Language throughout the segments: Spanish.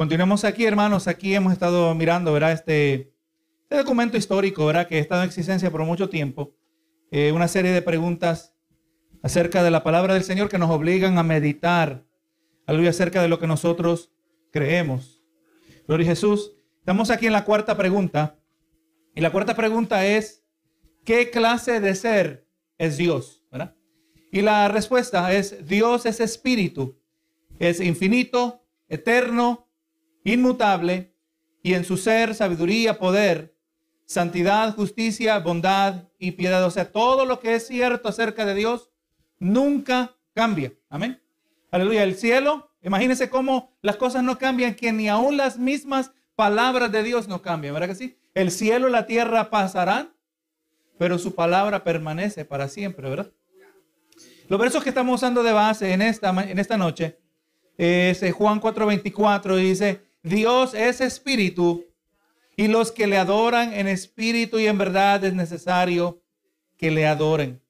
Continuamos aquí, hermanos. Aquí hemos estado mirando, ¿verdad? Este, este documento histórico, ¿verdad? Que ha estado en existencia por mucho tiempo. Eh, una serie de preguntas acerca de la palabra del Señor que nos obligan a meditar, aleluya, acerca de lo que nosotros creemos. Gloria a Jesús. Estamos aquí en la cuarta pregunta. Y la cuarta pregunta es, ¿qué clase de ser es Dios? Y la respuesta es, Dios es espíritu, es infinito, eterno, inmutable, y en su ser, sabiduría, poder, santidad, justicia, bondad y piedad. O sea, todo lo que es cierto acerca de Dios nunca cambia. Amén. Aleluya. El cielo, imagínense cómo las cosas no cambian, que ni aún las mismas palabras de Dios no cambian, ¿verdad que sí? El cielo y la tierra pasarán, pero su palabra permanece para siempre, ¿verdad? Los versos que estamos usando de base en esta, en esta noche es eh, Juan 4:24, dice, Dios es espíritu y los que le adoran en espíritu y en verdad es necesario que le adoren.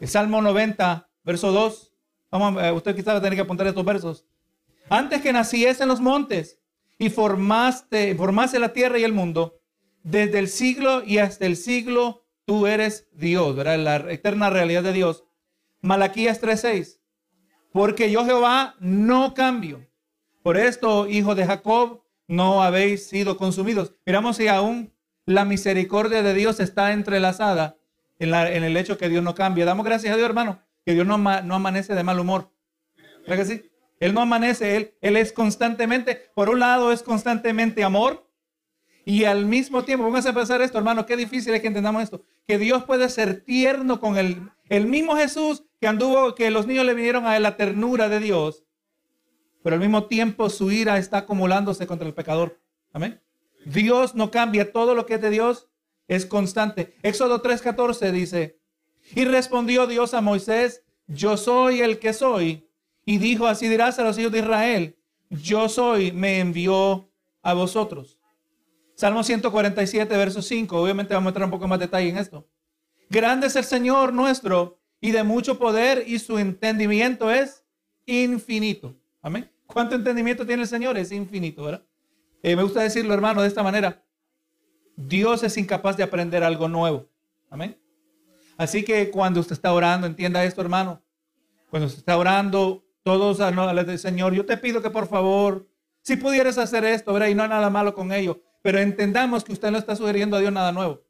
El Salmo 90, verso 2. Vamos, eh, usted quizás va a tener que apuntar estos versos. Antes que naciesen los montes y formaste, formase la tierra y el mundo, desde el siglo y hasta el siglo tú eres Dios, ¿verdad? La eterna realidad de Dios. Malaquías 3:6. Porque yo Jehová no cambio. Por esto, hijo de Jacob, no habéis sido consumidos. Miramos si aún la misericordia de Dios está entrelazada en, la, en el hecho que Dios no cambia. Damos gracias a Dios, hermano, que Dios no, amanece de mal humor. ¿Verdad que sí? Él no amanece, él, es constantemente, por un lado es constantemente amor y al mismo tiempo, vamos a pensar esto, hermano, qué difícil es que entendamos esto, que Dios puede ser tierno con el, el mismo Jesús que anduvo, que los niños le vinieron a la ternura de Dios, pero al mismo tiempo su ira está acumulándose contra el pecador. Amén. Dios no cambia, todo lo que es de Dios es constante. Éxodo 3:14 dice, y respondió Dios a Moisés, yo soy el que soy. Y dijo, así dirás a los hijos de Israel, yo soy, me envió a vosotros. Salmo 147, verso 5. Obviamente vamos a entrar un poco más detalle en esto. Grande es el Señor nuestro y de mucho poder y su entendimiento es infinito. Amén. ¿Cuánto entendimiento tiene el Señor? Es infinito, ¿verdad? Eh, me gusta decirlo, hermano, de esta manera. Dios es incapaz de aprender algo nuevo. Amén. Así que cuando usted está orando, entienda esto, hermano. Cuando usted está orando, todos a del Señor, yo te pido que por favor, si pudieras hacer esto, ¿verdad? Y no hay nada malo con ello, pero entendamos que usted no está sugiriendo a Dios nada nuevo.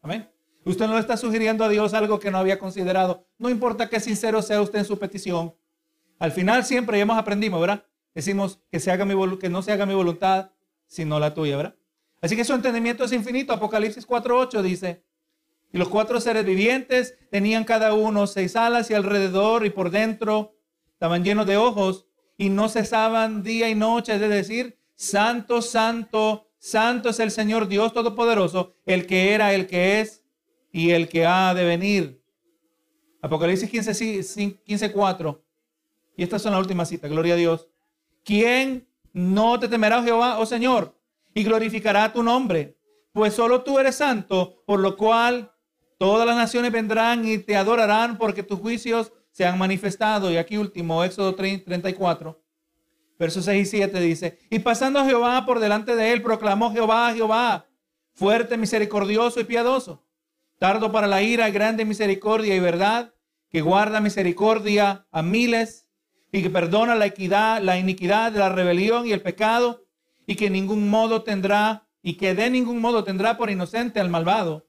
Amén. Usted no está sugiriendo a Dios algo que no había considerado. No importa qué sincero sea usted en su petición. Al final siempre ya hemos aprendido, ¿verdad? Decimos que, se haga mi que no se haga mi voluntad, sino la tuya, ¿verdad? Así que su entendimiento es infinito. Apocalipsis 4.8 dice, y los cuatro seres vivientes tenían cada uno seis alas y alrededor y por dentro estaban llenos de ojos y no cesaban día y noche, es decir, santo, santo, santo es el Señor Dios Todopoderoso, el que era, el que es y el que ha de venir. Apocalipsis 15, 15 4. Y estas son las últimas citas, gloria a Dios. ¿Quién no te temerá, Jehová, oh Señor, y glorificará tu nombre? Pues solo tú eres santo, por lo cual todas las naciones vendrán y te adorarán porque tus juicios se han manifestado. Y aquí último, Éxodo 34, versos 6 y 7 dice, y pasando a Jehová por delante de él, proclamó Jehová, Jehová, fuerte, misericordioso y piadoso, tardo para la ira, grande misericordia y verdad, que guarda misericordia a miles y que perdona la equidad, la iniquidad, la rebelión y el pecado, y que ningún modo tendrá, y que de ningún modo tendrá por inocente al malvado,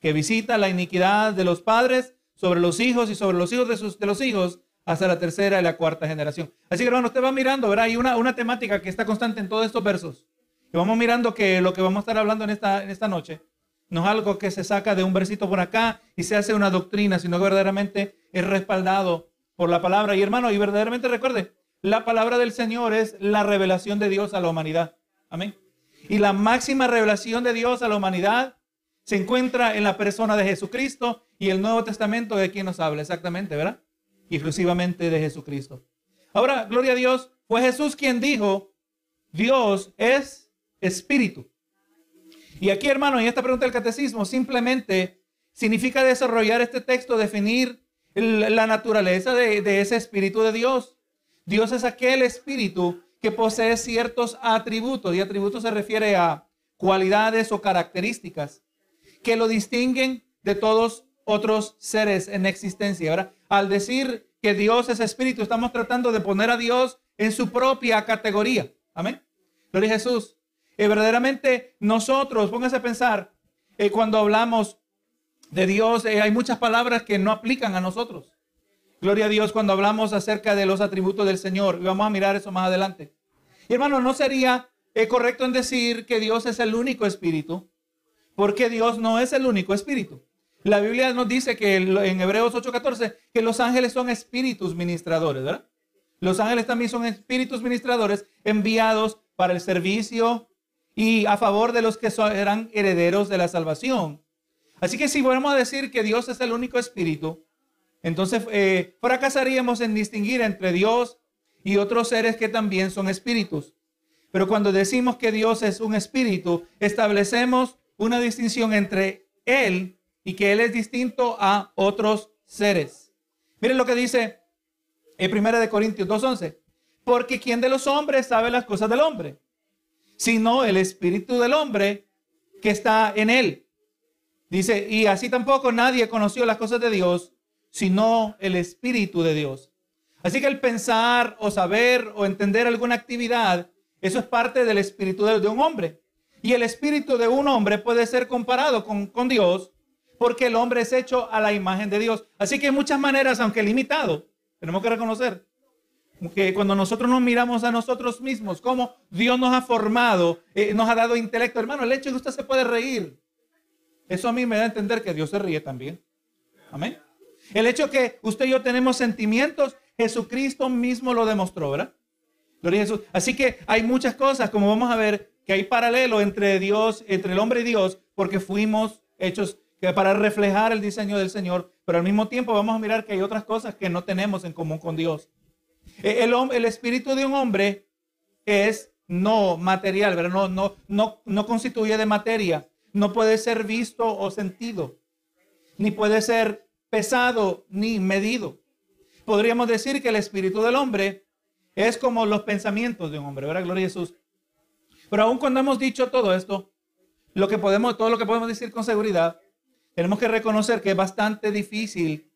que visita la iniquidad de los padres sobre los hijos y sobre los hijos de, sus, de los hijos hasta la tercera y la cuarta generación. Así que hermano, usted va mirando, ¿verdad? Hay una, una temática que está constante en todos estos versos. Y vamos mirando que lo que vamos a estar hablando en esta, en esta noche no es algo que se saca de un versito por acá y se hace una doctrina, sino que verdaderamente es respaldado por la palabra. Y hermano, y verdaderamente recuerde, la palabra del Señor es la revelación de Dios a la humanidad. Amén. Y la máxima revelación de Dios a la humanidad se encuentra en la persona de Jesucristo y el Nuevo Testamento de quien nos habla, exactamente, ¿verdad? Exclusivamente de Jesucristo. Ahora, gloria a Dios, fue Jesús quien dijo, Dios es espíritu. Y aquí, hermano, en esta pregunta del catecismo, simplemente significa desarrollar este texto, definir la naturaleza de, ese espíritu de Dios. Dios es aquel espíritu que posee ciertos atributos, y atributos se refiere a cualidades o características que lo distinguen de todos otros seres en existencia. ¿verdad? Al decir que Dios es espíritu, estamos tratando de poner a Dios en su propia categoría. Amén. Gloria a Jesús. Y verdaderamente nosotros, póngase a pensar, eh, cuando hablamos de Dios, eh, hay muchas palabras que no aplican a nosotros. Gloria a Dios cuando hablamos acerca de los atributos del Señor. Vamos a mirar eso más adelante. Y hermano, no sería eh, correcto en decir que Dios es el único espíritu, porque Dios no es el único espíritu. La Biblia nos dice que en Hebreos 8:14 que los ángeles son espíritus ministradores, ¿verdad? Los ángeles también son espíritus ministradores enviados para el servicio y a favor de los que eran herederos de la salvación. Así que si volvemos a decir que Dios es el único espíritu, entonces eh, fracasaríamos en distinguir entre Dios y otros seres que también son espíritus. Pero cuando decimos que Dios es un espíritu, establecemos una distinción entre Él y que Él es distinto a otros seres. Miren lo que dice en 1 de Corintios 2.11. Porque ¿quién de los hombres sabe las cosas del hombre? Sino el espíritu del hombre que está en él. Dice, y así tampoco nadie conoció las cosas de Dios, sino el espíritu de Dios. Así que el pensar o saber o entender alguna actividad, eso es parte del espíritu de, un hombre. Y el espíritu de un hombre puede ser comparado con, con Dios porque el hombre es hecho a la imagen de Dios. Así que hay muchas maneras, aunque limitado, tenemos que reconocer que cuando nosotros nos miramos a nosotros mismos, cómo Dios nos ha formado, eh, nos ha dado intelecto, hermano, el hecho de que usted se puede reír, eso a mí me da a entender que Dios se ríe también. Amén. El hecho que usted y yo tenemos sentimientos, Jesucristo mismo lo demostró, ¿verdad? Gloria a Jesús. Así que hay muchas cosas, como vamos a ver, que hay paralelo entre Dios, entre el hombre y Dios, porque fuimos hechos para reflejar el diseño del Señor, pero al mismo tiempo vamos a mirar que hay otras cosas que no tenemos en común con Dios. E, el, el espíritu de un hombre es no material, ¿verdad? No, no, no, no constituye de materia, no puede ser visto o sentido, ni puede ser pesado ni medido. Podríamos decir que el espíritu del hombre es como los pensamientos de un hombre, ¿verdad? Gloria a Jesús. Pero aún cuando hemos dicho todo esto, lo que podemos, todo lo que podemos decir con seguridad tenemos que reconocer que es bastante difícil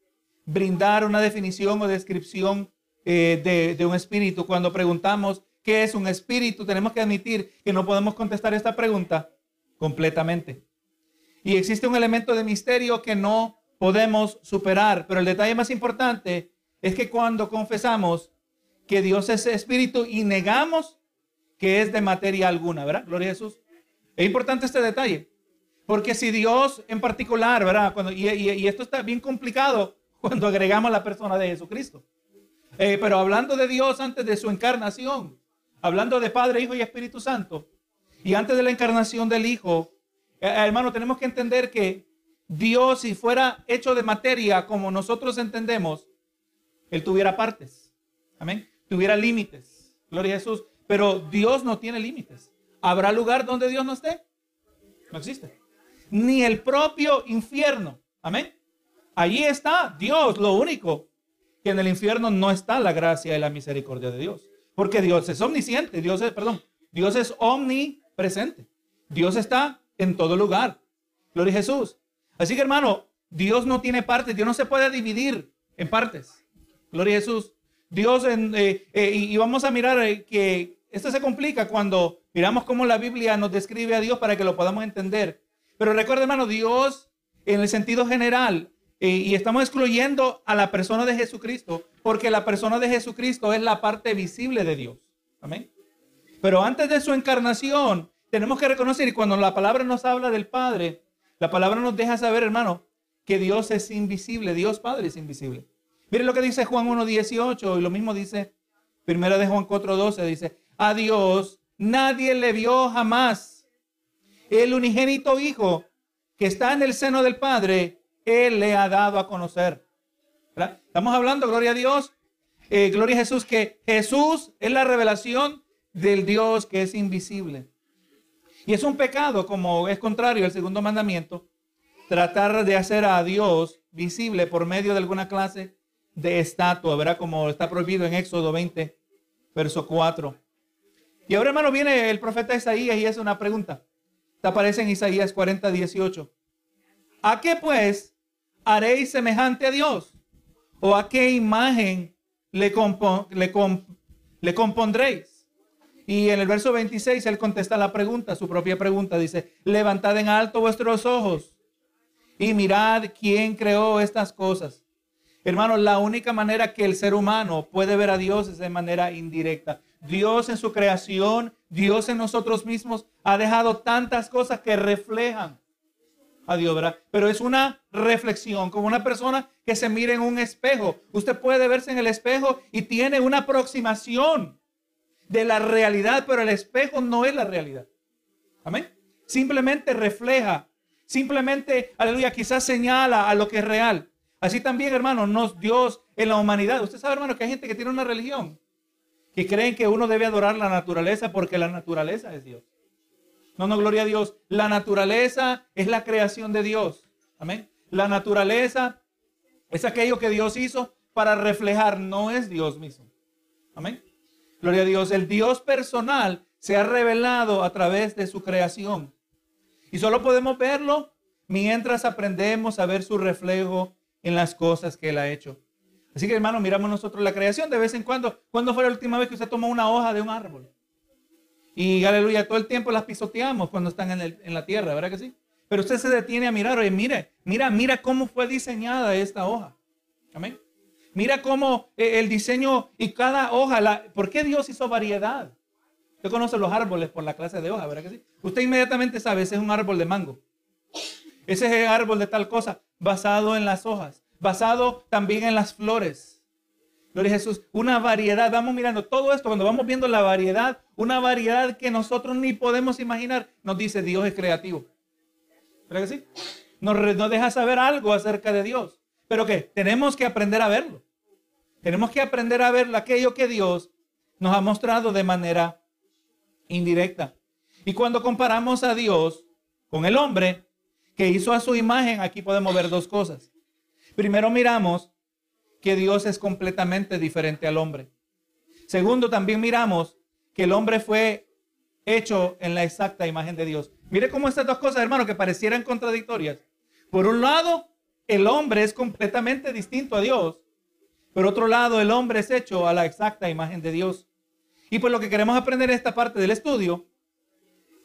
brindar una definición o descripción eh, de, un espíritu. Cuando preguntamos qué es un espíritu, tenemos que admitir que no podemos contestar esta pregunta completamente. Y existe un elemento de misterio que no podemos superar. Pero el detalle más importante es que cuando confesamos que Dios es espíritu y negamos que es de materia alguna, ¿verdad? Gloria a Jesús. Es importante este detalle. Porque si Dios en particular, ¿verdad? Cuando, y, esto está bien complicado cuando agregamos la persona de Jesucristo. Eh, pero hablando de Dios antes de su encarnación, hablando de Padre, Hijo y Espíritu Santo, y antes de la encarnación del Hijo, eh, eh, hermano, tenemos que entender que Dios, si fuera hecho de materia como nosotros entendemos, Él tuviera partes. Amén. Tuviera límites. Gloria a Jesús. Pero Dios no tiene límites. ¿Habrá lugar donde Dios no esté? No existe ni el propio infierno. Amén. Allí está Dios, lo único que en el infierno no está la gracia y la misericordia de Dios. Porque Dios es omnisciente, Dios es, perdón, Dios es omnipresente. Dios está en todo lugar. Gloria a Jesús. Así que hermano, Dios no tiene partes, Dios no se puede dividir en partes. Gloria a Jesús. Dios, eh, eh, y, vamos a mirar eh, que esto se complica cuando miramos cómo la Biblia nos describe a Dios para que lo podamos entender. Pero recuerda, hermano, Dios en el sentido general, y estamos excluyendo a la persona de Jesucristo, porque la persona de Jesucristo es la parte visible de Dios. Amén. Pero antes de su encarnación, tenemos que reconocer, y cuando la palabra nos habla del Padre, la palabra nos deja saber, hermano, que Dios es invisible, Dios Padre es invisible. Miren lo que dice Juan 1.18 y lo mismo dice Primera de Juan 4.12, dice, a Dios nadie le vio jamás el unigénito Hijo que está en el seno del Padre, Él le ha dado a conocer. Estamos hablando, gloria a Dios, eh, gloria a Jesús, que Jesús es la revelación del Dios que es invisible. Y es un pecado, como es contrario al segundo mandamiento, tratar de hacer a Dios visible por medio de alguna clase de estatua, ¿verdad? Como está prohibido en Éxodo 20, verso 4. Y ahora, hermano, viene el profeta Isaías y hace una pregunta. Te aparece en Isaías 40, 18. ¿A qué pues haréis semejante a Dios? ¿O a qué imagen le, le, le compondréis? Y en el verso 26 él contesta la pregunta, su propia pregunta. Dice, levantad en alto vuestros ojos y mirad quién creó estas cosas. Hermanos, la única manera que el ser humano puede ver a Dios es de manera indirecta. Dios en su creación, Dios en nosotros mismos ha dejado tantas cosas que reflejan a Dios, ¿verdad? Pero es una reflexión, como una persona que se mira en un espejo. Usted puede verse en el espejo y tiene una aproximación de la realidad, pero el espejo no es la realidad. Amén. Simplemente refleja, simplemente, aleluya, quizás señala a lo que es real. Así también, hermano, nos Dios en la humanidad. Usted sabe, hermano, que hay gente que tiene una religión que creen que uno debe adorar la naturaleza porque la naturaleza es Dios. No, no, gloria a Dios. La naturaleza es la creación de Dios. Amén. La naturaleza es aquello que Dios hizo para reflejar, no es Dios mismo. Amén. Gloria a Dios. El Dios personal se ha revelado a través de su creación. Y solo podemos verlo mientras aprendemos a ver su reflejo en las cosas que Él ha hecho. Así que hermano, miramos nosotros la creación de vez en cuando. ¿Cuándo fue la última vez que usted tomó una hoja de un árbol? Y aleluya, todo el tiempo las pisoteamos cuando están en, la tierra, ¿verdad que sí? Pero usted se detiene a mirar, oye, mire, mira, mira cómo fue diseñada esta hoja. Amén. Mira cómo eh, el diseño y cada hoja, ¿por qué Dios hizo variedad? Usted conoce los árboles por la clase de hoja, ¿verdad que sí? Usted inmediatamente sabe, ese es un árbol de mango. Ese es el árbol de tal cosa, basado en las hojas, basado también en las flores. Gloria a Jesús. Una variedad. Vamos mirando todo esto. Cuando vamos viendo la variedad, una variedad que nosotros ni podemos imaginar, nos dice Dios es creativo. ¿Verdad que sí? Nos, nos deja saber algo acerca de Dios. Pero que tenemos que aprender a verlo. Tenemos que aprender a ver aquello que Dios nos ha mostrado de manera indirecta. Y cuando comparamos a Dios con el hombre que hizo a su imagen, aquí podemos ver dos cosas. Primero miramos que Dios es completamente diferente al hombre. Segundo, también miramos que el hombre fue hecho en la exacta imagen de Dios. Mire cómo estas dos cosas, hermano, que parecieran contradictorias. Por un lado, el hombre es completamente distinto a Dios. Por otro lado, el hombre es hecho a la exacta imagen de Dios. Y pues lo que queremos aprender en esta parte del estudio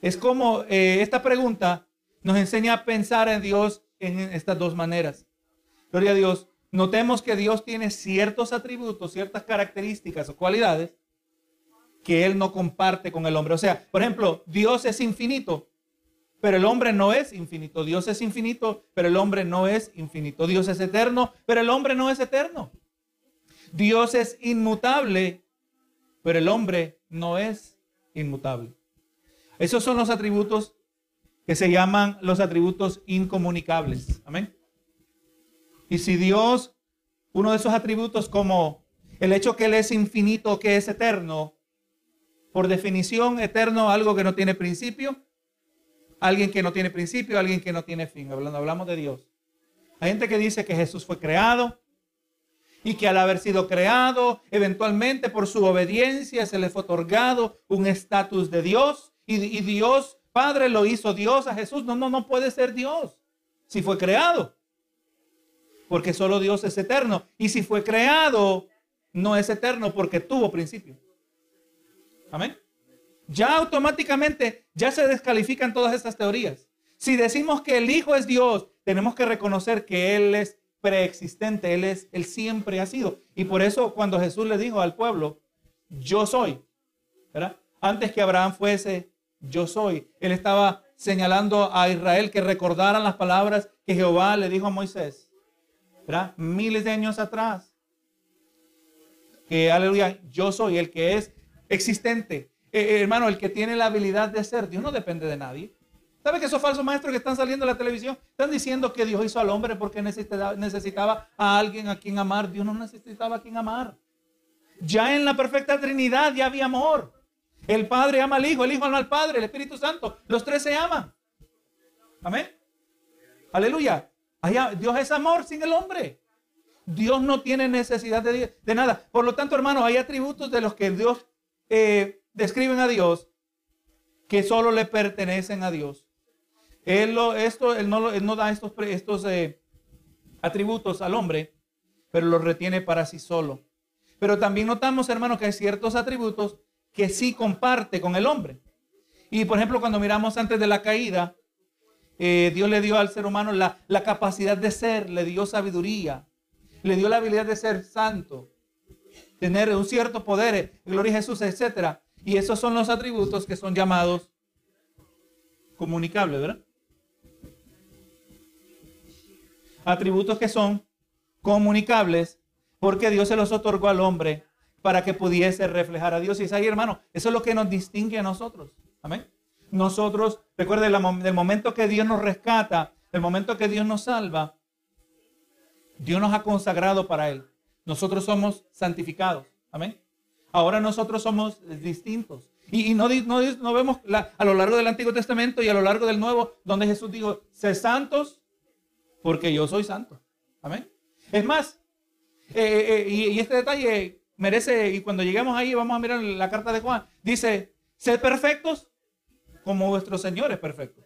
es cómo eh, esta pregunta nos enseña a pensar en Dios en estas dos maneras. Gloria a Dios. Notemos que Dios tiene ciertos atributos, ciertas características o cualidades que Él no comparte con el hombre. O sea, por ejemplo, Dios es infinito, pero el hombre no es infinito. Dios es infinito, pero el hombre no es infinito. Dios es eterno, pero el hombre no es eterno. Dios es inmutable, pero el hombre no es inmutable. Esos son los atributos que se llaman los atributos incomunicables. Amén. Y si Dios, uno de esos atributos como el hecho que Él es infinito, que es eterno, por definición, eterno, algo que no tiene principio, alguien que no tiene principio, alguien que no tiene fin. Hablando, hablamos de Dios. Hay gente que dice que Jesús fue creado y que al haber sido creado, eventualmente por su obediencia se le fue otorgado un estatus de Dios y, y Dios, Padre, lo hizo Dios a Jesús. No, no, no puede ser Dios si fue creado porque solo Dios es eterno. Y si fue creado, no es eterno porque tuvo principio. Amén. Ya automáticamente, ya se descalifican todas estas teorías. Si decimos que el Hijo es Dios, tenemos que reconocer que Él es preexistente, Él es, Él siempre ha sido. Y por eso cuando Jesús le dijo al pueblo, yo soy. Antes que Abraham fuese, yo soy. Él estaba señalando a Israel que recordaran las palabras que Jehová le dijo a Moisés. ¿verdad? Miles de años atrás. Que, aleluya, yo soy el que es existente. Eh, eh, hermano, el que tiene la habilidad de ser. Dios no depende de nadie. ¿Sabe que esos falsos maestros que están saliendo en la televisión están diciendo que Dios hizo al hombre porque necesitaba, necesitaba a alguien a quien amar? Dios no necesitaba a quien amar. Ya en la perfecta Trinidad ya había amor. El Padre ama al Hijo, el Hijo ama al Padre, el Espíritu Santo. Los tres se aman. Amén. Aleluya. Dios es amor sin el hombre. Dios no tiene necesidad de, nada. Por lo tanto, hermanos, hay atributos de los que Dios eh, describen a Dios que solo le pertenecen a Dios. Él, lo, esto, él, no, él no da estos, estos eh, atributos al hombre, pero los retiene para sí solo. Pero también notamos, hermano, que hay ciertos atributos que sí comparte con el hombre. Y por ejemplo, cuando miramos antes de la caída, eh, Dios le dio al ser humano la, la capacidad de ser, le dio sabiduría, le dio la habilidad de ser santo, tener un cierto poder, gloria a Jesús, etc. Y esos son los atributos que son llamados comunicables, ¿verdad? Atributos que son comunicables porque Dios se los otorgó al hombre para que pudiese reflejar a Dios. Y es ahí, hermano, eso es lo que nos distingue a nosotros. Amén. Nosotros, recuerde, del momento que Dios nos rescata, el momento que Dios nos salva, Dios nos ha consagrado para Él. Nosotros somos santificados. Amén. Ahora nosotros somos distintos. Y, no, no, vemos a lo largo del Antiguo Testamento y a lo largo del Nuevo, donde Jesús dijo, sé santos porque yo soy santo. Amén. Es más, eh, eh, eh, y, este detalle merece, y cuando lleguemos ahí vamos a mirar la carta de Juan, dice, sed perfectos como vuestro Señor es perfecto.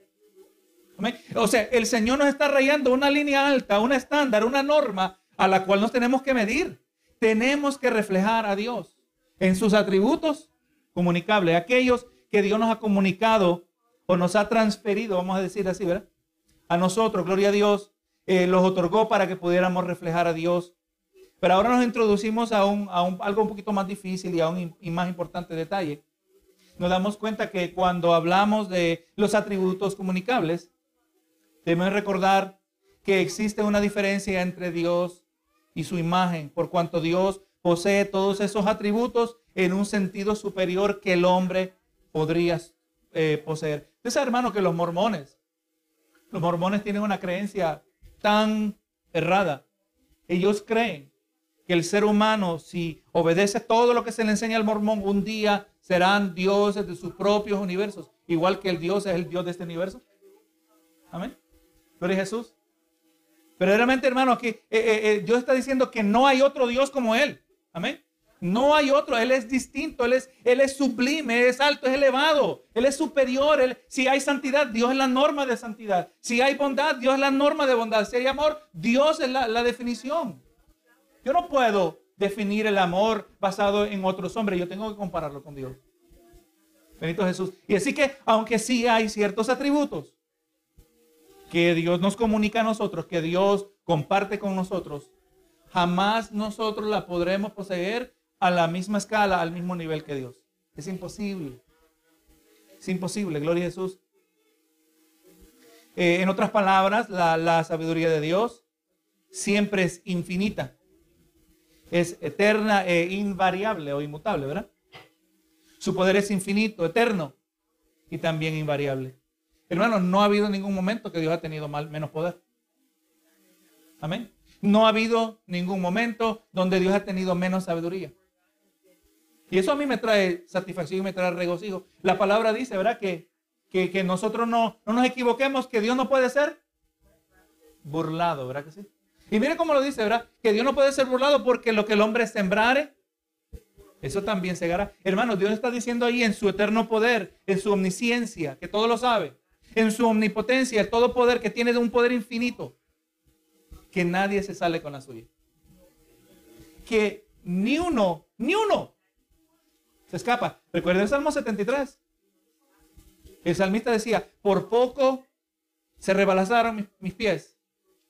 Amén. O sea, el Señor nos está rayando una línea alta, un estándar, una norma a la cual nos tenemos que medir. Tenemos que reflejar a Dios en sus atributos comunicables, aquellos que Dios nos ha comunicado o nos ha transferido, vamos a decir así, ¿verdad? A nosotros, gloria a Dios, eh, los otorgó para que pudiéramos reflejar a Dios. Pero ahora nos introducimos a, un, a un, algo un poquito más difícil y a un y más importante detalle. Nos damos cuenta que cuando hablamos de los atributos comunicables, debemos recordar que existe una diferencia entre Dios y su imagen, por cuanto Dios posee todos esos atributos en un sentido superior que el hombre podría eh, poseer. Usted sabe, hermano, que los mormones, los mormones tienen una creencia tan errada. Ellos creen que el ser humano, si obedece todo lo que se le enseña al mormón, un día serán dioses de sus propios universos, igual que el Dios es el Dios de este universo. Amén. Pero Jesús. Pero realmente, hermano, aquí eh, eh, eh, Dios está diciendo que no hay otro Dios como Él. Amén. No hay otro, Él es distinto, Él es, él es sublime, es alto, es elevado, Él es superior. si hay santidad, Dios es la norma de santidad. Si hay bondad, Dios es la norma de bondad. Si hay amor, Dios es la, la definición. Yo no puedo definir el amor basado en otros hombres, yo tengo que compararlo con Dios. Benito Jesús. Y así que, aunque sí hay ciertos atributos que Dios nos comunica a nosotros, que Dios comparte con nosotros, jamás nosotros la podremos poseer a la misma escala, al mismo nivel que Dios. Es imposible. Es imposible, gloria a Jesús. Eh, en otras palabras, la, la sabiduría de Dios siempre es infinita. Es eterna e invariable o inmutable, ¿verdad? Su poder es infinito, eterno y también invariable. Hermanos, no ha habido ningún momento que Dios ha tenido mal, menos poder. Amén. No ha habido ningún momento donde Dios ha tenido menos sabiduría. Y eso a mí me trae satisfacción y me trae regocijo. La palabra dice, ¿verdad? Que, que, nosotros no, no nos equivoquemos, que Dios no puede ser burlado, ¿verdad que sí? Y mire cómo lo dice, ¿verdad? Que Dios no puede ser burlado porque lo que el hombre sembrare, eso también se segará. Hermanos, Dios está diciendo ahí en su eterno poder, en su omnisciencia, que todo lo sabe, en su omnipotencia, el todo poder que tiene de un poder infinito, que nadie se sale con la suya. Que ni uno, ni uno se escapa. Recuerden el Salmo 73. El salmista decía, por poco se rebalazaron mis, pies,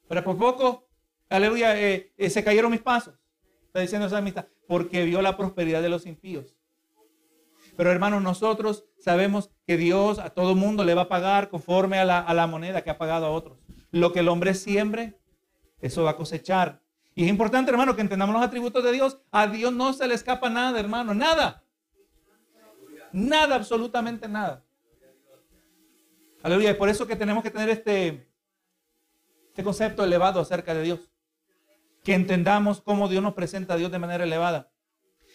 pero por poco, aleluya, eh, eh, se cayeron mis pasos. Está diciendo el salmista, porque vio la prosperidad de los impíos. Pero hermanos, nosotros sabemos que Dios a todo mundo le va a pagar conforme a la, a la moneda que ha pagado a otros. Lo que el hombre siembre, eso va a cosechar. Y es importante, hermano, que entendamos los atributos de Dios. A Dios no se le escapa nada, hermano, nada. Nada, absolutamente nada. Aleluya. Y por eso que tenemos que tener este, este concepto elevado acerca de Dios. Que entendamos cómo Dios nos presenta a Dios de manera elevada.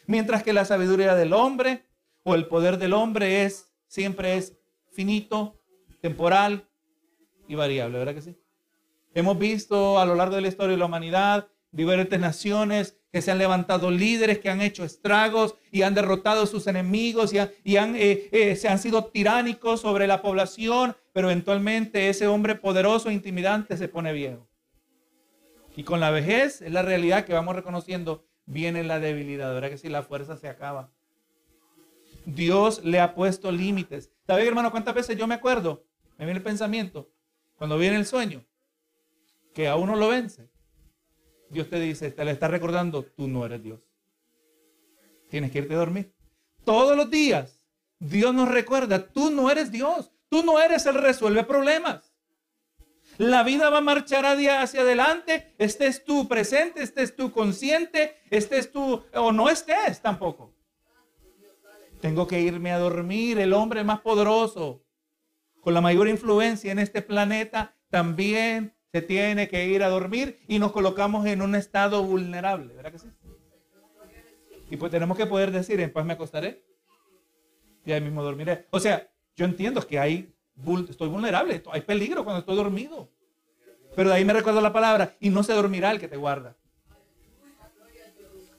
Mientras que la sabiduría del hombre o el poder del hombre es, siempre es finito, temporal y variable, ¿verdad que sí? Hemos visto a lo largo de la historia de la humanidad diferentes naciones, que se han levantado líderes que han hecho estragos y han derrotado a sus enemigos y, eh, eh, se han sido tiránicos sobre la población, pero eventualmente ese hombre poderoso e intimidante se pone viejo. Y con la vejez, es la realidad que vamos reconociendo, viene la debilidad, ¿verdad que si la fuerza se acaba? Dios le ha puesto límites. ¿Sabe, hermano, cuántas veces yo me acuerdo? Me viene el pensamiento, cuando viene el sueño, que a uno lo vence. Dios te dice, te le está recordando, tú no eres Dios. Tienes que irte a dormir. Todos los días, Dios nos recuerda, tú no eres Dios. Tú no eres el resuelve problemas. La vida va a marchar hacia adelante, estés tú presente, estés tú consciente, estés tú o no estés tampoco. Tengo que irme a dormir. El hombre más poderoso, con la mayor influencia en este planeta, también se tiene que ir a dormir y nos colocamos en un estado vulnerable, ¿verdad que sí? Y pues tenemos que poder decir, en paz me acostaré y ahí mismo dormiré. O sea, yo entiendo que hay, estoy vulnerable, hay peligro cuando estoy dormido. Pero de ahí me recuerda la palabra, y no se dormirá el que te guarda.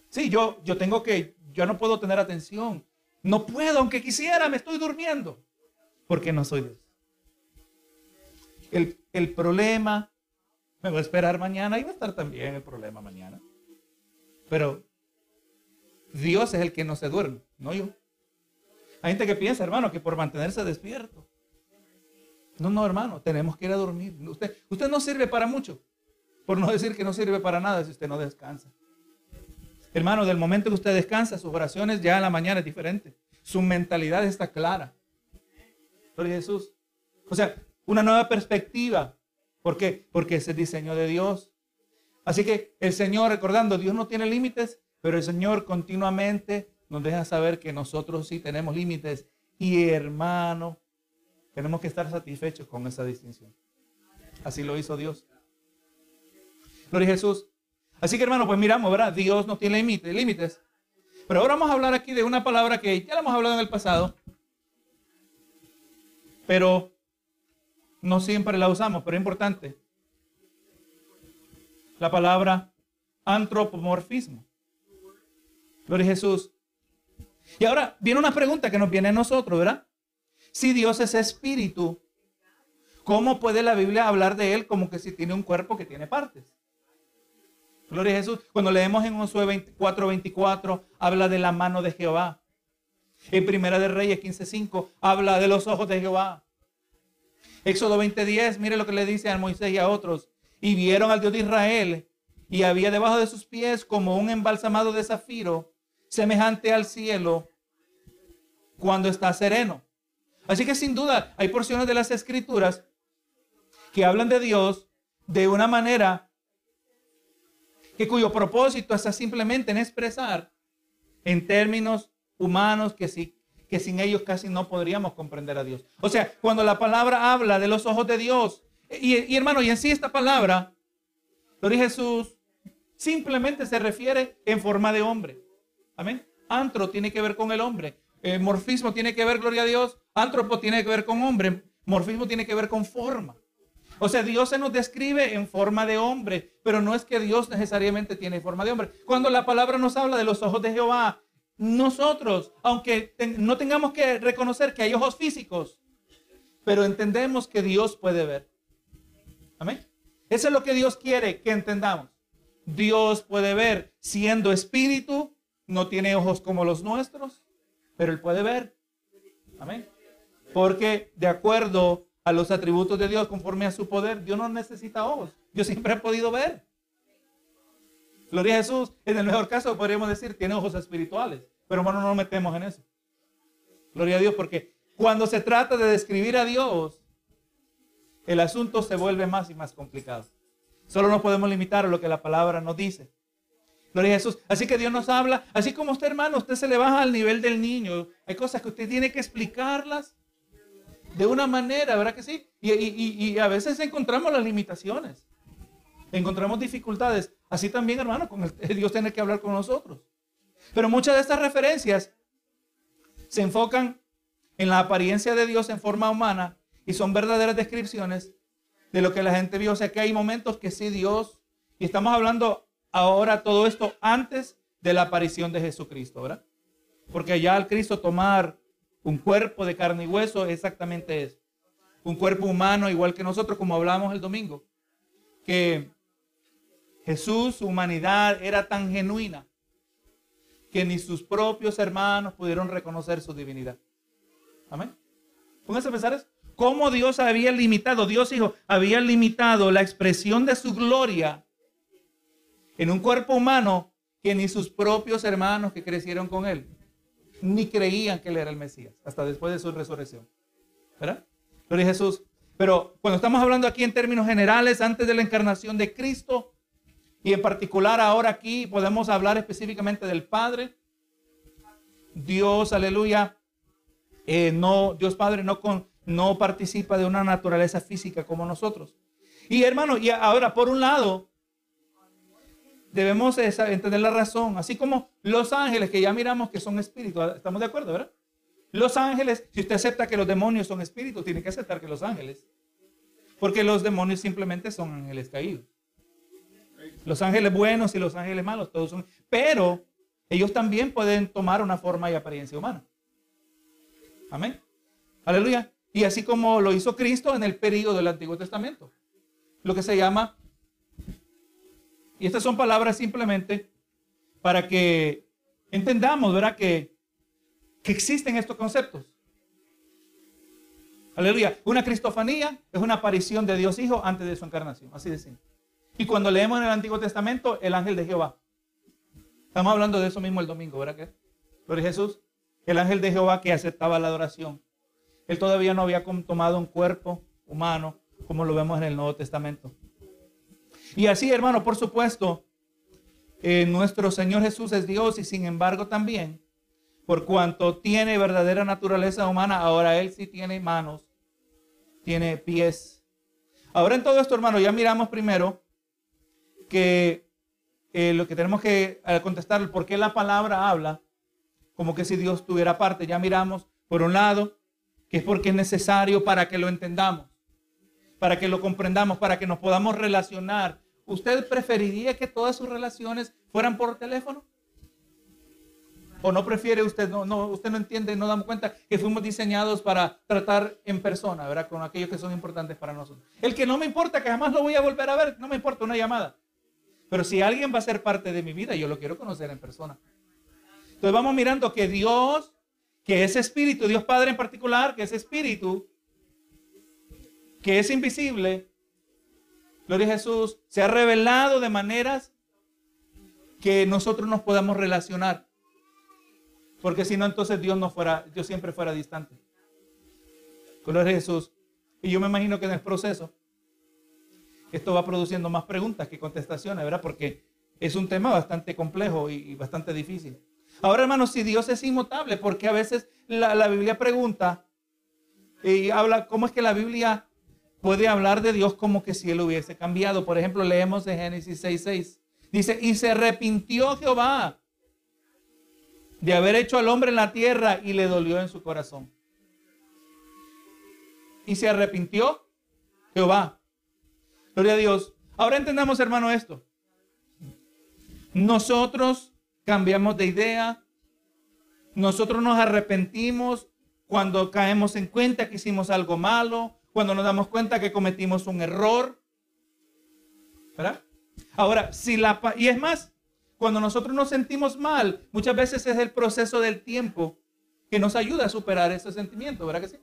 Sí, yo, yo tengo que, yo no puedo tener atención. No puedo, aunque quisiera, me estoy durmiendo. Porque no soy Dios. El, el problema me voy a esperar mañana y va a estar también el problema mañana. Pero Dios es el que no se duerme, no yo. Hay gente que piensa, hermano, que por mantenerse despierto. No, no, hermano, tenemos que ir a dormir. Usted, usted no sirve para mucho. Por no decir que no sirve para nada si usted no descansa. Hermano, del momento que usted descansa, sus oraciones ya en la mañana es diferente. Su mentalidad está clara. Gloria Jesús. O sea, una nueva perspectiva. ¿Por qué? Porque es el diseño de Dios. Así que el Señor, recordando, Dios no tiene límites, pero el Señor continuamente nos deja saber que nosotros sí tenemos límites. Y hermano, tenemos que estar satisfechos con esa distinción. Así lo hizo Dios. Gloria a Jesús. Así que hermano, pues miramos, ¿verdad? Dios no tiene límites, límites. Pero ahora vamos a hablar aquí de una palabra que ya la hemos hablado en el pasado. Pero no siempre la usamos, pero es importante. La palabra antropomorfismo. Gloria a Jesús. Y ahora viene una pregunta que nos viene a nosotros, ¿verdad? Si Dios es espíritu, ¿cómo puede la Biblia hablar de él como que si tiene un cuerpo que tiene partes? Gloria a Jesús. Cuando leemos en Josué 24, 24, habla de la mano de Jehová. En Primera de Reyes 15.5 habla de los ojos de Jehová. Éxodo 20:10, mire lo que le dice a Moisés y a otros. Y vieron al Dios de Israel y había debajo de sus pies como un embalsamado de zafiro, semejante al cielo cuando está sereno. Así que sin duda hay porciones de las escrituras que hablan de Dios de una manera que cuyo propósito está simplemente en expresar en términos humanos que sí que sin ellos casi no podríamos comprender a Dios. O sea, cuando la palabra habla de los ojos de Dios, y, hermano, y en sí esta palabra, lo dice Jesús, simplemente se refiere en forma de hombre. Amén. Antro tiene que ver con el hombre. Eh, morfismo tiene que ver, gloria a Dios. Antropo tiene que ver con hombre. Morfismo tiene que ver con forma. O sea, Dios se nos describe en forma de hombre, pero no es que Dios necesariamente tiene forma de hombre. Cuando la palabra nos habla de los ojos de Jehová, nosotros, aunque no tengamos que reconocer que hay ojos físicos, pero entendemos que Dios puede ver. Amén. Eso es lo que Dios quiere que entendamos. Dios puede ver siendo espíritu, no tiene ojos como los nuestros, pero Él puede ver. Amén. Porque de acuerdo a los atributos de Dios, conforme a su poder, Dios no necesita ojos. Dios siempre ha podido ver. Gloria a Jesús. En el mejor caso podríamos decir, tiene ojos espirituales. Pero hermano, no nos metemos en eso. Gloria a Dios, porque cuando se trata de describir a Dios, el asunto se vuelve más y más complicado. Solo nos podemos limitar a lo que la palabra nos dice. Gloria a Jesús. Así que Dios nos habla, así como usted hermano, usted se le baja al nivel del niño. Hay cosas que usted tiene que explicarlas de una manera, ¿verdad que sí? Y, y a veces encontramos las limitaciones encontramos dificultades. Así también, hermano, con Dios tiene que hablar con nosotros. Pero muchas de estas referencias se enfocan en la apariencia de Dios en forma humana y son verdaderas descripciones de lo que la gente vio. O sea que hay momentos que sí Dios, y estamos hablando ahora todo esto antes de la aparición de Jesucristo, ¿verdad? Porque ya al Cristo tomar un cuerpo de carne y hueso exactamente es Un cuerpo humano igual que nosotros, como hablamos el domingo. Que Jesús, su humanidad, era tan genuina que ni sus propios hermanos pudieron reconocer su divinidad. Amén. Pónganse a pensar eso. Cómo Dios había limitado, Dios hijo, había limitado la expresión de su gloria en un cuerpo humano que ni sus propios hermanos que crecieron con él ni creían que él era el Mesías hasta después de su resurrección. ¿Verdad? Gloria a Jesús. Pero cuando estamos hablando aquí en términos generales, antes de la encarnación de Cristo, y en particular ahora aquí podemos hablar específicamente del Padre, Dios, aleluya, eh, no, Dios Padre no, con, no participa de una naturaleza física como nosotros. Y hermano, y ahora por un lado, debemos entender la razón, así como los ángeles que ya miramos que son espíritus, estamos de acuerdo, ¿verdad? Los ángeles, si usted acepta que los demonios son espíritus, tiene que aceptar que los ángeles, porque los demonios simplemente son ángeles caídos. Los ángeles buenos y los ángeles malos, todos son, pero ellos también pueden tomar una forma y apariencia humana. Amén. Aleluya. Y así como lo hizo Cristo en el periodo del Antiguo Testamento, lo que se llama y estas son palabras simplemente para que entendamos, ¿verdad? Que, que existen estos conceptos. Aleluya. Una cristofanía es una aparición de Dios Hijo antes de su encarnación. Así de simple. Y cuando leemos en el Antiguo Testamento, el ángel de Jehová. Estamos hablando de eso mismo el domingo, ¿verdad que? Jesús. El ángel de Jehová que aceptaba la adoración. Él todavía no había tomado un cuerpo humano como lo vemos en el Nuevo Testamento. Y así, hermano, por supuesto, eh, nuestro Señor Jesús es Dios y sin embargo también, por cuanto tiene verdadera naturaleza humana, ahora Él sí tiene manos, tiene pies. Ahora en todo esto, hermano, ya miramos primero que eh, lo que tenemos que contestar, por qué la palabra habla como que si Dios tuviera parte. Ya miramos, por un lado, que es porque es necesario para que lo entendamos, para que lo comprendamos, para que nos podamos relacionar ¿usted preferiría que todas sus relaciones fueran por teléfono? ¿O no prefiere usted, no, no, usted no entiende, no damos cuenta que fuimos diseñados para tratar en persona, ¿verdad? Con aquellos que son importantes para nosotros. El que no me importa, que jamás lo voy a volver a ver, no me importa una llamada. Pero si alguien va a ser parte de mi vida, yo lo quiero conocer en persona. Entonces vamos mirando que Dios, que es espíritu, Dios Padre en particular, que es espíritu, que es invisible, Gloria a Jesús, se ha revelado de maneras que nosotros nos podamos relacionar. Porque si no, entonces Dios no fuera, Dios siempre fuera distante. Gloria a Jesús. Y yo me imagino que en el proceso esto va produciendo más preguntas que contestaciones, ¿verdad? Porque es un tema bastante complejo y, bastante difícil. Ahora, hermanos, si Dios es inmutable, porque a veces la, Biblia pregunta y habla, ¿cómo es que la Biblia puede hablar de Dios como que si él hubiese cambiado. Por ejemplo, leemos de Génesis 6:6. Dice, y se arrepintió Jehová de haber hecho al hombre en la tierra y le dolió en su corazón. Y se arrepintió Jehová. Gloria a Dios. Ahora entendamos, hermano, esto. Nosotros cambiamos de idea. Nosotros nos arrepentimos cuando caemos en cuenta que hicimos algo malo, cuando nos damos cuenta que cometimos un error. ¿Verdad? Ahora, si la y es más, cuando nosotros nos sentimos mal, muchas veces es el proceso del tiempo que nos ayuda a superar ese sentimiento, ¿verdad que sí?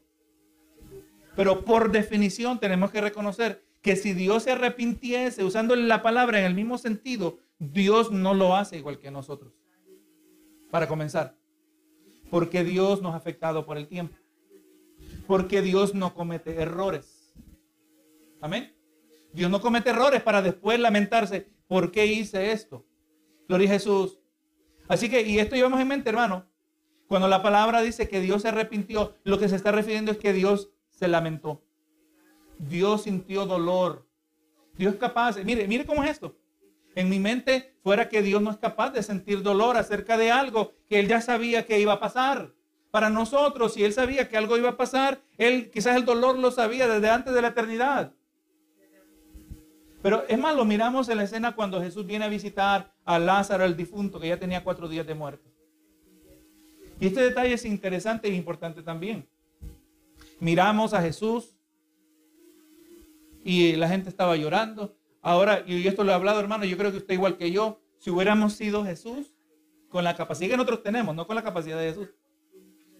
Pero por definición tenemos que reconocer que si Dios se arrepintiese usando la palabra en el mismo sentido, Dios no lo hace igual que nosotros. Para comenzar, porque Dios nos ha afectado por el tiempo porque Dios no comete errores. Amén. Dios no comete errores para después lamentarse, ¿por qué hice esto? Gloria a Jesús. Así que, y esto llevamos en mente, hermano, cuando la palabra dice que Dios se arrepintió, lo que se está refiriendo es que Dios se lamentó. Dios sintió dolor. Dios es capaz, mire, mire cómo es esto. En mi mente fuera que Dios no es capaz de sentir dolor acerca de algo que él ya sabía que iba a pasar para nosotros. Si él sabía que algo iba a pasar, él quizás el dolor lo sabía desde antes de la eternidad. Pero es más, lo miramos en la escena cuando Jesús viene a visitar a Lázaro, el difunto, que ya tenía cuatro días de muerte. Y este detalle es interesante e importante también. Miramos a Jesús y la gente estaba llorando. Ahora, y esto lo he hablado, hermano, yo creo que usted igual que yo, si hubiéramos sido Jesús, con la capacidad que nosotros tenemos, no con la capacidad de Jesús.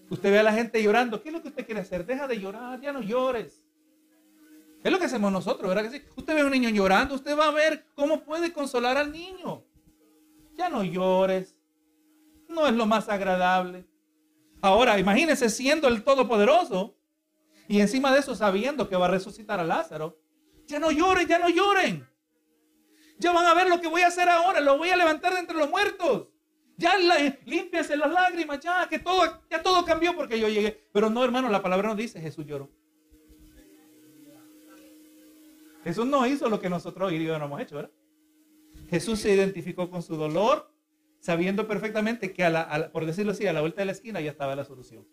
Usted ve a la gente llorando, ¿qué es lo que usted quiere hacer? Deja de llorar, ya no llores. Es lo que hacemos nosotros, ¿verdad que sí? Usted ve a un niño llorando, usted va a ver cómo puede consolar al niño. Ya no llores. No es lo más agradable. Ahora, imagínese siendo el Todopoderoso y encima de eso sabiendo que va a resucitar a Lázaro. Ya no lloren, ya no lloren. Ya van a ver lo que voy a hacer ahora. Lo voy a levantar de entre los muertos. Ya límpiese las lágrimas, ya que todo, ya todo cambió porque yo llegué. Pero no, hermano, la palabra no dice Jesús lloró. Jesús no hizo lo que nosotros hoy no hemos hecho, ¿verdad? Jesús se identificó con su dolor, sabiendo perfectamente que, la, por decirlo así, a la vuelta de la esquina ya estaba la solución.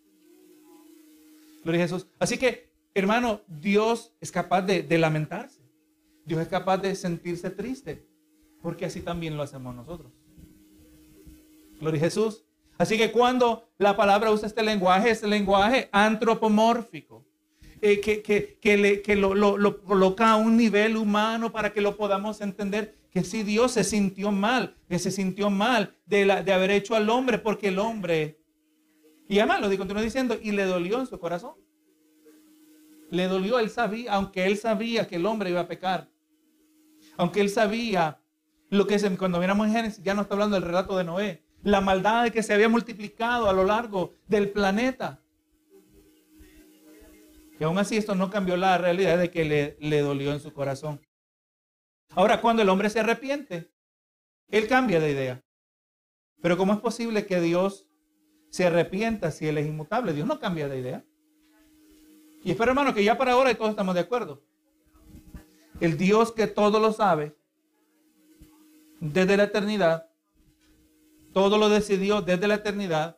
Gloria a Jesús. Así que, hermano, Dios es capaz de, lamentarse. Dios es capaz de sentirse triste, porque así también lo hacemos nosotros. Gloria a Jesús. Así que cuando la palabra usa este lenguaje, es el lenguaje antropomórfico. Eh, que, lo, coloca a un nivel humano para que lo podamos entender que si Dios se sintió mal, que se sintió mal de, de haber hecho al hombre, porque el hombre, y además lo continúa diciendo, y le dolió en su corazón. Le dolió, él sabía, aunque él sabía que el hombre iba a pecar, aunque él sabía lo que es, cuando miramos en Génesis, ya no está hablando del relato de Noé, la maldad que se había multiplicado a lo largo del planeta. Y aún así esto no cambió la realidad de que le, le dolió en su corazón. Ahora, cuando el hombre se arrepiente, él cambia de idea. Pero ¿cómo es posible que Dios se arrepienta si Él es inmutable? Dios no cambia de idea. Y espero, hermano, que ya para ahora todos estamos de acuerdo. El Dios que todo lo sabe, desde la eternidad, todo lo decidió desde la eternidad.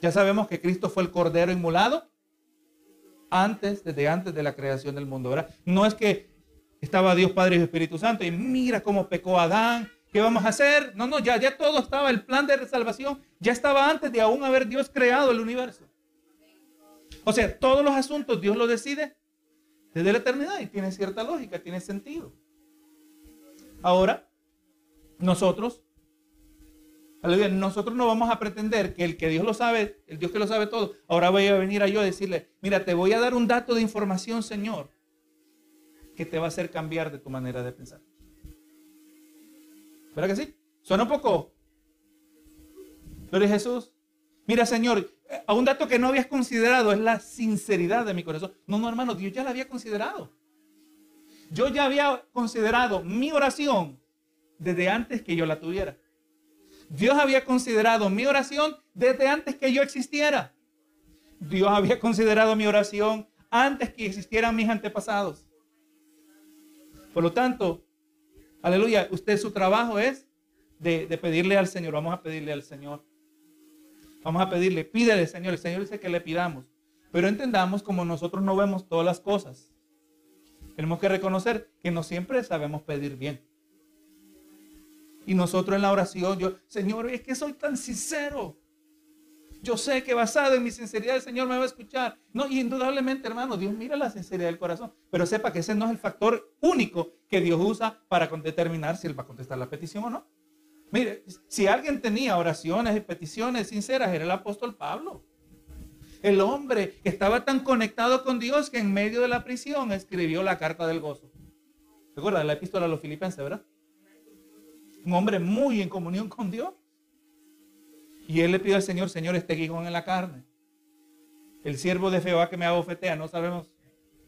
Ya sabemos que Cristo fue el Cordero inmolado antes, desde antes de la creación del mundo. No es que estaba Dios Padre y Espíritu Santo y mira cómo pecó Adán, ¿qué vamos a hacer? No, no, ya, ya todo estaba, el plan de salvación ya estaba antes de aún haber Dios creado el universo. O sea, todos los asuntos Dios los decide desde la eternidad y tiene cierta lógica, tiene sentido. Ahora, nosotros nosotros no vamos a pretender que el que Dios lo sabe, el Dios que lo sabe todo, ahora voy a venir a yo a decirle, mira, te voy a dar un dato de información, Señor, que te va a hacer cambiar de tu manera de pensar. ¿Verdad que sí? Suena un poco. Pero Jesús, mira, Señor, a un dato que no habías considerado es la sinceridad de mi corazón. No, no, hermano, Dios ya la había considerado. Yo ya había considerado mi oración desde antes que yo la tuviera. Dios había considerado mi oración desde antes que yo existiera. Dios había considerado mi oración antes que existieran mis antepasados. Por lo tanto, aleluya, usted su trabajo es de, pedirle al Señor. Vamos a pedirle al Señor. Vamos a pedirle, pídele Señor. El Señor dice que le pidamos. Pero entendamos como nosotros no vemos todas las cosas. Tenemos que reconocer que no siempre sabemos pedir bien. Y nosotros en la oración, yo, Señor, es que soy tan sincero. Yo sé que basado en mi sinceridad el Señor me va a escuchar. No, y indudablemente, hermano, Dios mira la sinceridad del corazón. Pero sepa que ese no es el factor único que Dios usa para determinar si Él va a contestar la petición o no. Mire, si alguien tenía oraciones y peticiones sinceras, era el apóstol Pablo. El hombre que estaba tan conectado con Dios que en medio de la prisión escribió la carta del gozo. ¿Recuerda la epístola a los filipenses, verdad? un hombre muy en comunión con Dios. Y él le pide al Señor, Señor, este guijón en la carne. El siervo de Jehová que me abofetea, no sabemos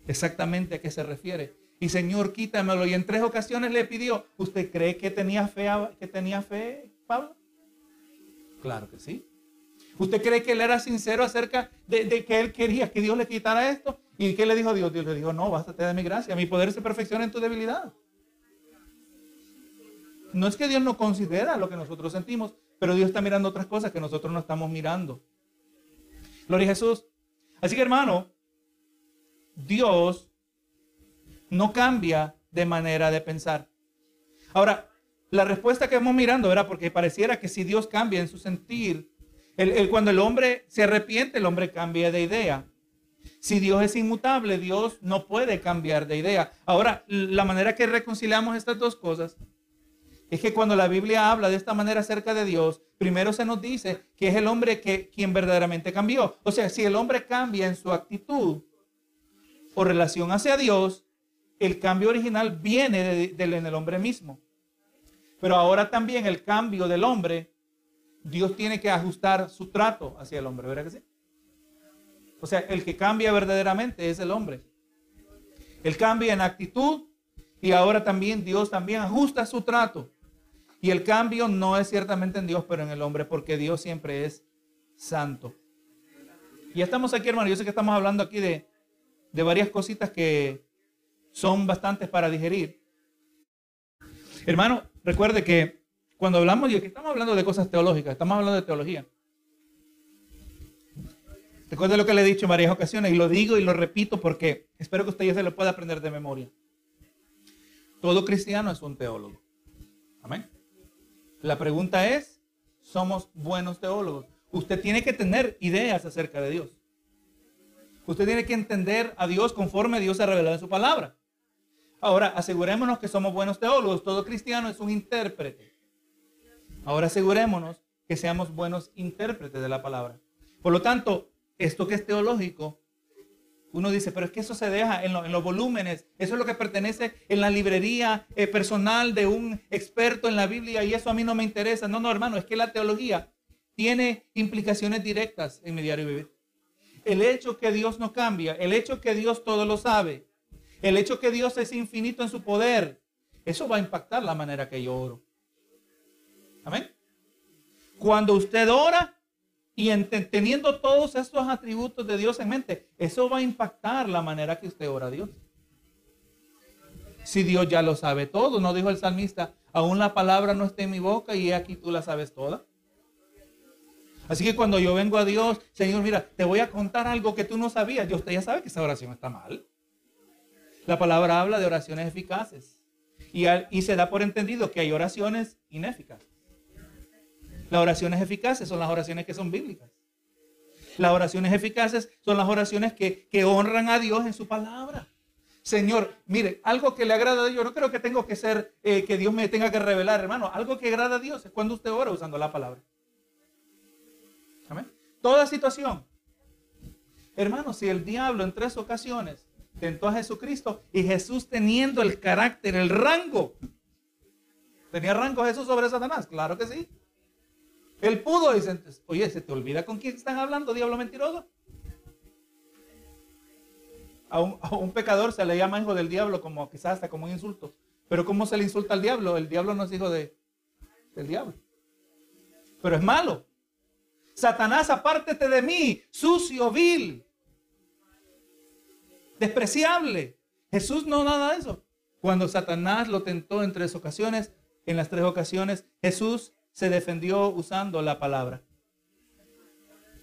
exactamente a qué se refiere. Y Señor, quítamelo. Y en tres ocasiones le pidió, ¿usted cree que tenía fe, que tenía fe Pablo? Claro que sí. ¿Usted cree que él era sincero acerca de, que él quería que Dios le quitara esto? ¿Y qué le dijo Dios? Dios le dijo, no, bástate de mi gracia. Mi poder se perfecciona en tu debilidad. No es que Dios no considera lo que nosotros sentimos, pero Dios está mirando otras cosas que nosotros no estamos mirando. Gloria a Jesús. Así que hermano, Dios no cambia de manera de pensar. Ahora, la respuesta que vamos mirando, ¿verdad? Porque pareciera que si Dios cambia en su sentir, cuando el hombre se arrepiente, el hombre cambia de idea. Si Dios es inmutable, Dios no puede cambiar de idea. Ahora, la manera que reconciliamos estas dos cosas es que cuando la Biblia habla de esta manera acerca de Dios, primero se nos dice que es el hombre quien verdaderamente cambió. O sea, si el hombre cambia en su actitud o relación hacia Dios, el cambio original viene de, en el hombre mismo. Pero ahora también el cambio del hombre, Dios tiene que ajustar su trato hacia el hombre, ¿verdad que sí? O sea, el que cambia verdaderamente es el hombre. Él cambia en actitud y ahora también Dios también ajusta su trato. Y el cambio no es ciertamente en Dios, pero en el hombre, porque Dios siempre es santo. Y estamos aquí, hermano. Yo sé que estamos hablando aquí de, de varias cositas que son bastantes para digerir. Hermano, recuerde que cuando hablamos, y estamos hablando de cosas teológicas, estamos hablando de teología. Recuerde lo que le he dicho en varias ocasiones y lo digo y lo repito porque espero que usted ya se lo pueda aprender de memoria. Todo cristiano es un teólogo. Amén. La pregunta es, ¿somos buenos teólogos? Usted tiene que tener ideas acerca de Dios. Usted tiene que entender a Dios conforme Dios se revelado en su palabra. Ahora, asegurémonos que somos buenos teólogos. Todo cristiano es un intérprete. Ahora asegurémonos que seamos buenos intérpretes de la palabra. Por lo tanto, esto que es teológico, uno dice, pero es que eso se deja en, los volúmenes, eso es lo que pertenece en la librería eh, personal de un experto en la Biblia y eso a mí no me interesa. No, no, hermano, es que la teología tiene implicaciones directas en mi diario vivir. El hecho que Dios no cambia, el hecho que Dios todo lo sabe, el hecho que Dios es infinito en su poder, eso va a impactar la manera que yo oro. Amén. Cuando usted ora, y teniendo todos estos atributos de Dios en mente, eso va a impactar la manera que usted ora a Dios. Si Dios ya lo sabe todo, no dijo el salmista, aún la palabra no está en mi boca y aquí tú la sabes toda. Así que cuando yo vengo a Dios, Señor, mira, te voy a contar algo que tú no sabías. Yo usted ya sabe que esa oración está mal. La palabra habla de oraciones eficaces. Y, se da por entendido que hay oraciones ineficaces. Las oraciones eficaces son las oraciones que son bíblicas. Las oraciones eficaces son las oraciones que, honran a Dios en su palabra. Señor, mire, algo que le agrada a Dios, no creo que tengo que ser, eh, que Dios me tenga que revelar, hermano. Algo que agrada a Dios es cuando usted ora usando la palabra. Amén. Toda situación. Hermano, si el diablo en tres ocasiones tentó a Jesucristo y Jesús teniendo el carácter, el rango, ¿tenía rango Jesús sobre Satanás? Claro que sí. Él pudo, dice, oye, ¿se te olvida con quién están hablando, diablo mentiroso? A un, pecador se le llama hijo del diablo, como quizás hasta como un insulto. Pero ¿cómo se le insulta al diablo? El diablo no es hijo de, del diablo. Pero es malo. Satanás, apártete de mí, sucio, vil, despreciable. Jesús no nada de eso. Cuando Satanás lo tentó en tres ocasiones, en las tres ocasiones, Jesús se defendió usando la palabra.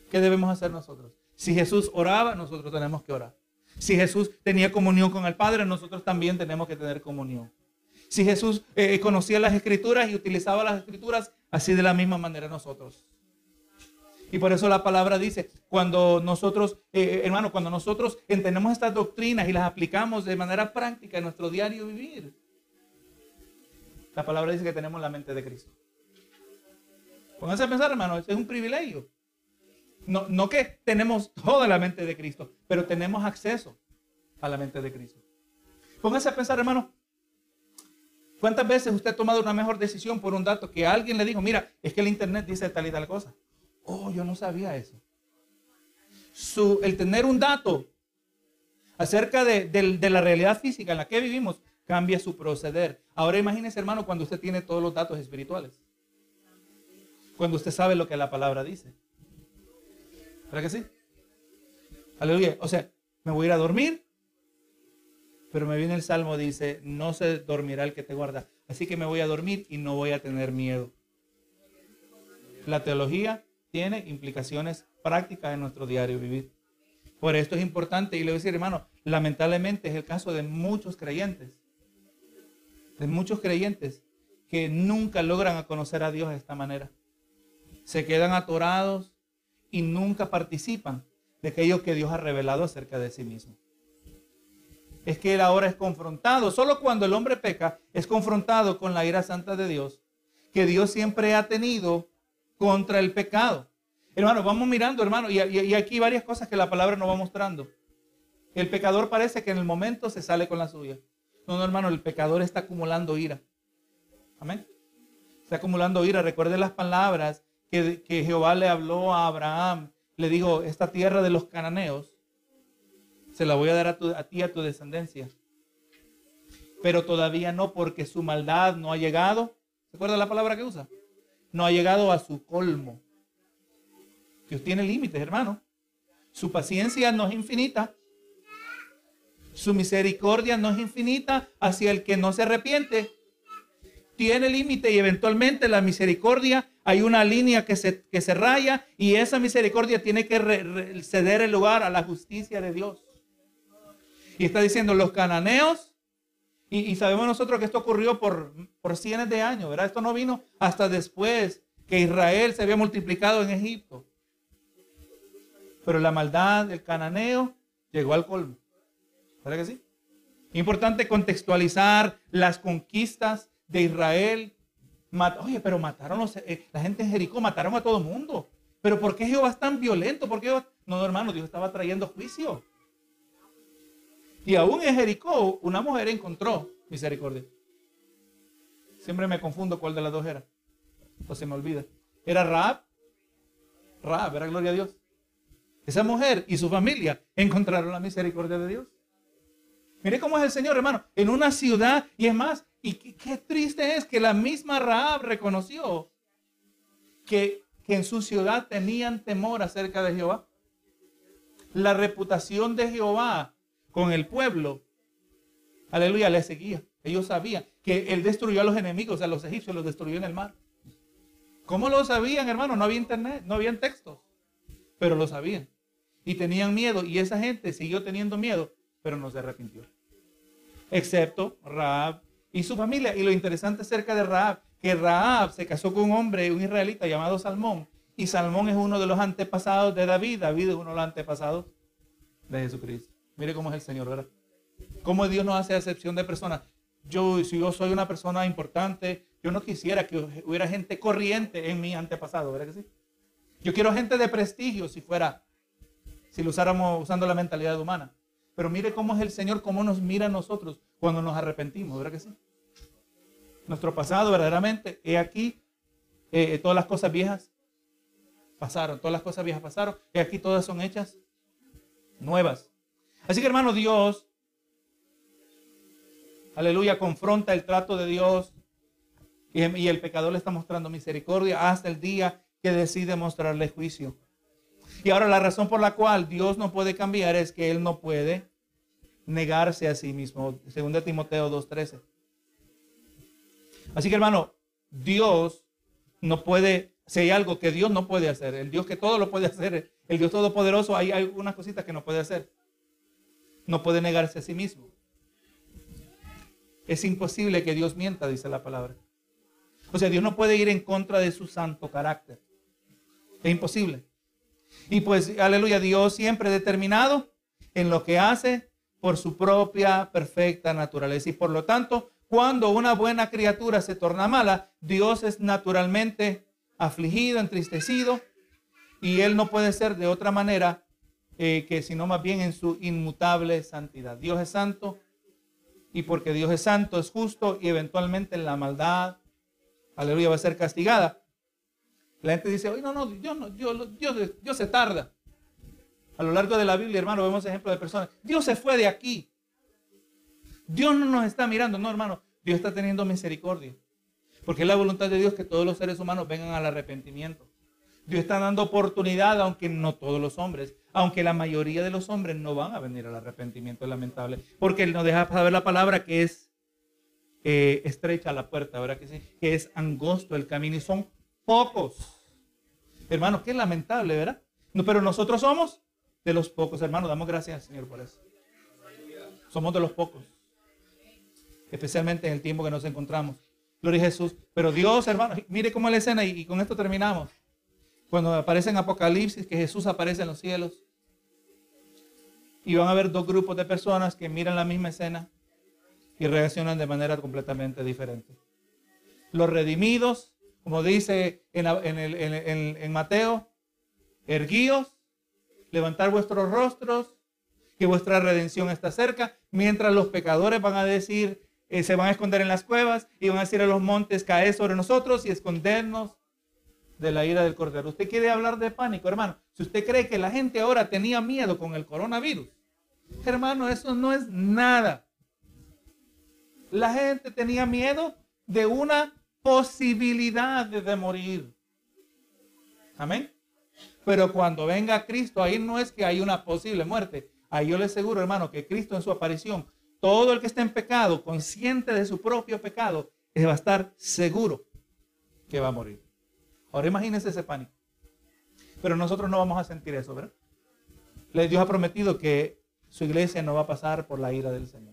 ¿Qué debemos hacer nosotros? Si Jesús oraba, nosotros tenemos que orar. Si Jesús tenía comunión con el Padre, nosotros también tenemos que tener comunión. Si Jesús eh, conocía las escrituras y utilizaba las escrituras, así de la misma manera nosotros. Y por eso la palabra dice, cuando nosotros, eh, eh, hermano, cuando nosotros entendemos estas doctrinas y las aplicamos de manera práctica en nuestro diario vivir, la palabra dice que tenemos la mente de Cristo. Pónganse a pensar, hermano, es un privilegio. No, no que tenemos toda la mente de Cristo, pero tenemos acceso a la mente de Cristo. Pónganse a pensar, hermano, ¿cuántas veces usted ha tomado una mejor decisión por un dato que alguien le dijo, mira, es que el Internet dice tal y tal cosa? Oh, yo no sabía eso. Su, el tener un dato acerca de, de la realidad física en la que vivimos cambia su proceder. Ahora imagínese, hermano, cuando usted tiene todos los datos espirituales cuando usted sabe lo que la palabra dice. ¿Verdad que sí? Aleluya. O sea, me voy a ir a dormir, pero me viene el salmo, dice, no se dormirá el que te guarda. Así que me voy a dormir y no voy a tener miedo. La teología tiene implicaciones prácticas en nuestro diario vivir. Por esto es importante, y le voy a decir, hermano, lamentablemente es el caso de muchos creyentes de muchos creyentes que nunca logran conocer a Dios de esta manera. Se quedan atorados y nunca participan de aquello que Dios ha revelado acerca de sí mismo. Es que Él ahora es confrontado. Solo cuando el hombre peca es confrontado con la ira santa de Dios, que Dios siempre ha tenido contra el pecado. Hermano, vamos mirando, hermano, y, y aquí varias cosas que la palabra nos va mostrando. El pecador parece que en el momento se sale con la suya. No, no, hermano, el pecador está acumulando ira. Amén. Está acumulando ira. Recuerde las palabras que, que Jehová le habló a Abraham. Le dijo, esta tierra de los cananeos se la voy a dar a, a ti a tu descendencia. Pero todavía no, porque su maldad no ha llegado. ¿Se acuerda la palabra que usa? No ha llegado a su colmo. Dios tiene límites, hermano. Su paciencia no es infinita. Su misericordia no es infinita hacia el que no se arrepiente. Tiene límite y eventualmente la misericordia hay una línea que se, que se raya y esa misericordia tiene que ceder el lugar a la justicia de Dios. Y está diciendo los cananeos, y, sabemos nosotros que esto ocurrió por, por cientos de años, ¿verdad? Esto no vino hasta después que Israel se había multiplicado en Egipto. Pero la maldad del cananeo llegó al colmo. ¿Verdad que sí? Importante contextualizar las conquistas de Israel. Oye, pero mataron los, eh, la gente en Jericó, mataron a todo el mundo. Pero ¿por qué Jehová es tan violento? ¿Por qué No, hermano, Dios estaba trayendo juicio. Y aún en Jericó, una mujer encontró misericordia. Siempre me confundo cuál de las dos era. O se me olvida. ¿Era Raab? Raab, era gloria a Dios. Esa mujer y su familia encontraron la misericordia de Dios. Mire cómo es el Señor, hermano, en una ciudad, y es más, y qué, triste es que la misma Raab reconoció que, que en su ciudad tenían temor acerca de Jehová. La reputación de Jehová con el pueblo, aleluya, le seguía. Ellos sabían que él destruyó a los enemigos, a los egipcios, los destruyó en el mar. ¿Cómo lo sabían, hermano? No había internet, no habían textos, pero lo sabían. Y tenían miedo, y esa gente siguió teniendo miedo, pero no se arrepintió excepto Raab y su familia. Y lo interesante acerca de Raab, que Raab se casó con un hombre, un israelita llamado Salmón, y Salmón es uno de los antepasados de David, David es uno de los antepasados de Jesucristo. Mire cómo es el Señor, ¿verdad? Cómo Dios no hace excepción de personas. Yo, si yo soy una persona importante, yo no quisiera que hubiera gente corriente en mi antepasado, ¿verdad que sí? Yo quiero gente de prestigio si fuera, si lo usáramos usando la mentalidad humana. Pero mire cómo es el Señor, cómo nos mira a nosotros cuando nos arrepentimos, ¿verdad que sí? Nuestro pasado verdaderamente, he aquí, eh, todas las cosas viejas pasaron, todas las cosas viejas pasaron, y aquí todas son hechas nuevas. Así que hermano, Dios, aleluya, confronta el trato de Dios y, el pecador le está mostrando misericordia hasta el día que decide mostrarle juicio. Y ahora la razón por la cual Dios no puede cambiar es que Él no puede negarse a sí mismo. Según de Timoteo 2.13. Así que hermano, Dios no puede, si hay algo que Dios no puede hacer, el Dios que todo lo puede hacer, el Dios todopoderoso, hay algunas cositas que no puede hacer. No puede negarse a sí mismo. Es imposible que Dios mienta, dice la palabra. O sea, Dios no puede ir en contra de su santo carácter. Es imposible. Y pues, aleluya, Dios siempre determinado en lo que hace por su propia perfecta naturaleza. Y por lo tanto, cuando una buena criatura se torna mala, Dios es naturalmente afligido, entristecido, y Él no puede ser de otra manera eh, que sino más bien en su inmutable santidad. Dios es santo, y porque Dios es santo, es justo, y eventualmente la maldad, aleluya, va a ser castigada. La gente dice, oye, no, no, Dios, no Dios, Dios, se tarda. A lo largo de la Biblia, hermano, vemos ejemplos de personas. Dios se fue de aquí. Dios no nos está mirando, no, hermano. Dios está teniendo misericordia. Porque es la voluntad de Dios que todos los seres humanos vengan al arrepentimiento. Dios está dando oportunidad, aunque no todos los hombres, aunque la mayoría de los hombres no van a venir al arrepentimiento, lamentable. Porque Él nos deja saber la palabra que es eh, estrecha la puerta, ¿verdad que sí? Que es angosto el camino y son pocos. Hermano, qué lamentable, ¿verdad? No, pero nosotros somos de los pocos, hermano. Damos gracias al Señor por eso. Somos de los pocos. especialmente en el tiempo que nos encontramos. Gloria a Jesús. Pero Dios, hermano, mire cómo la escena y, y con esto terminamos. Cuando aparece en Apocalipsis que Jesús aparece en los cielos. Y van a haber dos grupos de personas que miran la misma escena y reaccionan de manera completamente diferente. Los redimidos, como dice en, Mateo, erguíos, levantar vuestros rostros, que vuestra redención está cerca, mientras los pecadores van a decir, eh, se van a esconder en las cuevas y van a decir a los montes, caed sobre nosotros y escondernos de la ira del cordero. Usted quiere hablar de pánico, hermano. Si usted cree que la gente ahora tenía miedo con el coronavirus, hermano, eso no es nada. La gente tenía miedo de una posibilidad de, morir. Amén. Pero cuando venga Cristo, ahí no es que hay una posible muerte. Ahí yo le aseguro, hermano, que Cristo en su aparición, todo el que esté en pecado, consciente de su propio pecado, va a estar seguro que va a morir. Ahora imagínense ese pánico. Pero nosotros no vamos a sentir eso, ¿verdad? Dios ha prometido que su iglesia no va a pasar por la ira del Señor.